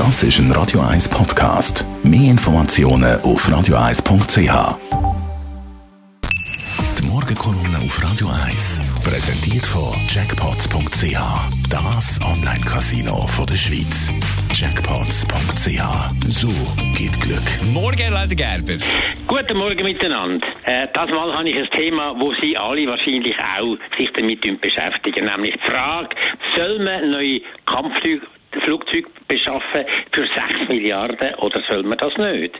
Das ist ein Radio 1 Podcast. Mehr Informationen auf radio1.ch. Die Morgenkolumne auf Radio 1 präsentiert von Jackpots.ch. Das Online-Casino der Schweiz. Jackpots.ch. So geht Glück. Morgen, Leute Gerber. Guten Morgen miteinander. Äh, das Mal habe ich ein Thema, wo Sie alle wahrscheinlich auch sich damit beschäftigen, nämlich die Frage, soll man neue Kampfflüge Flugzeug beschaffen für 6 Milliarden oder soll man das nicht?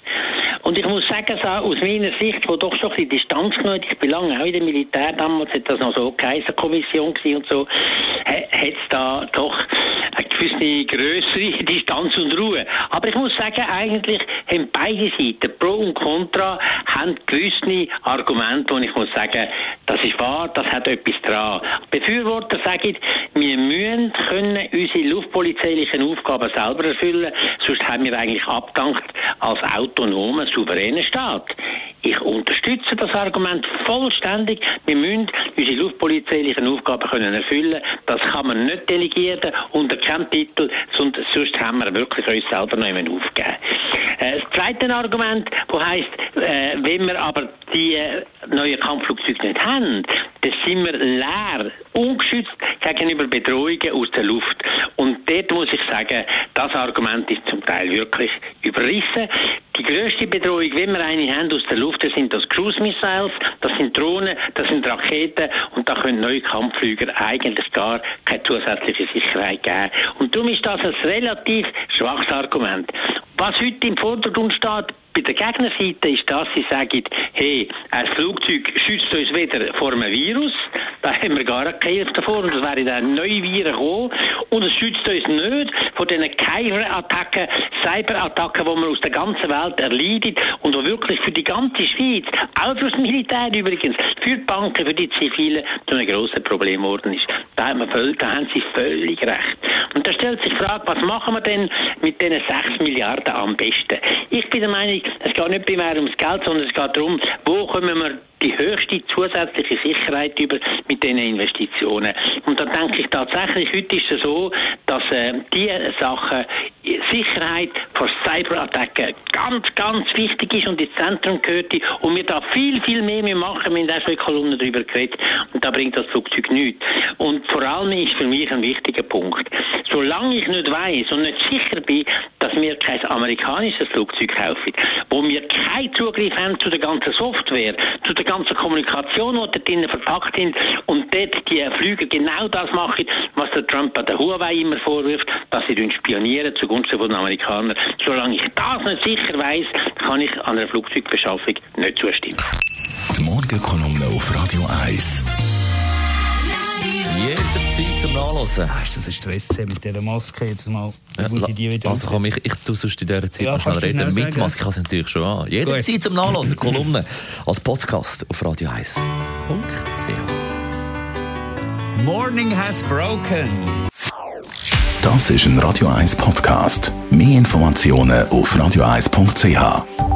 Und ich muss sagen, so aus meiner Sicht, wo doch schon ein bisschen Distanz genommen ich bin lange auch in der Militär, damals hat das noch so Kaiserkommission und so, hat es da doch eine gewisse größere Distanz und Ruhe. Aber ich muss sagen, eigentlich haben beide Seiten, Pro und Contra, haben gewisse Argumente, und ich muss sagen, das ist wahr, das hat etwas dran. Befürworter sagen, wir müssen können unsere luftpolizeilichen Aufgaben selber erfüllen, sonst haben wir eigentlich abgedankt als autonomer, souveräner Staat. Ich unterstütze das Argument vollständig. Wir müssen unsere luftpolizeilichen Aufgaben können erfüllen. Das kann man nicht delegieren unter keinem Titel, sonst haben wir wirklich uns selber noch aufgeben. Äh, das zweite Argument, das heisst, äh, wenn wir aber die äh, neuen Kampfflugzeuge nicht haben, dann sind wir leer, ungeschützt gegenüber Bedrohungen aus der Luft. Und dort muss ich sagen, das Argument ist zum Teil wirklich überrissen. Die grösste Bedrohung, wenn wir eine haben aus der Luft, das sind das Cruise Missiles, das sind Drohnen, das sind Raketen und da können neue Kampfflüger eigentlich gar keine zusätzliche Sicherheit geben. Und darum ist das ein relativ schwaches Argument. Was heute im Vordergrund steht, bei der Gegnerseite ist das, sie sagen, hey, ein Flugzeug schützt uns weder vor einem Virus, da haben wir gar keine Hilfe davor, es wären dann neue Viren gekommen, und es schützt uns nicht vor diesen Cyber-Attacken, Cyber-Attacken, die man aus der ganzen Welt erleidet, und die wirklich für die ganze Schweiz, auch für das Militär übrigens, für die Banken, für die Zivilen, zu einem grossen Problem geworden ist. Da, haben wir völlig, da haben sie völlig recht. Und da stellt sich die Frage, was machen wir denn mit diesen 6 Milliarden am besten? Ich bin der Meinung, es geht nicht primär ums Geld, sondern es geht darum, wo können wir die höchste zusätzliche Sicherheit über mit diesen Investitionen. Und da denke ich tatsächlich, heute ist es so, dass äh, die Sachen Sicherheit vor Cyberattacken ganz, ganz wichtig ist und ins Zentrum gehört und wir da viel, viel mehr machen. Wir haben auch schon Kolumnen darüber geredet und da bringt das Flugzeug nichts. Und vor allem ist für mich ein wichtiger Punkt, solange ich nicht weiß und nicht sicher bin, dass wir kein amerikanisches Flugzeug kaufen, wo wir keinen Zugriff haben zu der ganzen Software, zu der ganzen Kommunikation, die dort drinnen verpackt sind und dort die Flüge genau das machen, was der Trump an der Huawei immer vorwirft, dass sie spionieren zugunsten von den Amerikanern. Solange ich das nicht sicher weiß, kann ich an einer Flugzeugbeschaffung nicht zustimmen. Die Morgenkolumne auf Radio 1. Hast du das Stress mit dieser Maske jetzt mal? Ja, muss ich die wieder also komm, ich, ich tue sonst in dieser Zeit Ja, mal schnell reden. Mit sagen? Maske kann es natürlich schon an. Jederzeit zum Nachlesen. Kolumne als Podcast auf Radio 1. Morning has broken. Das ist ein Radio 1 Podcast. Mehr Informationen auf radio1.ch.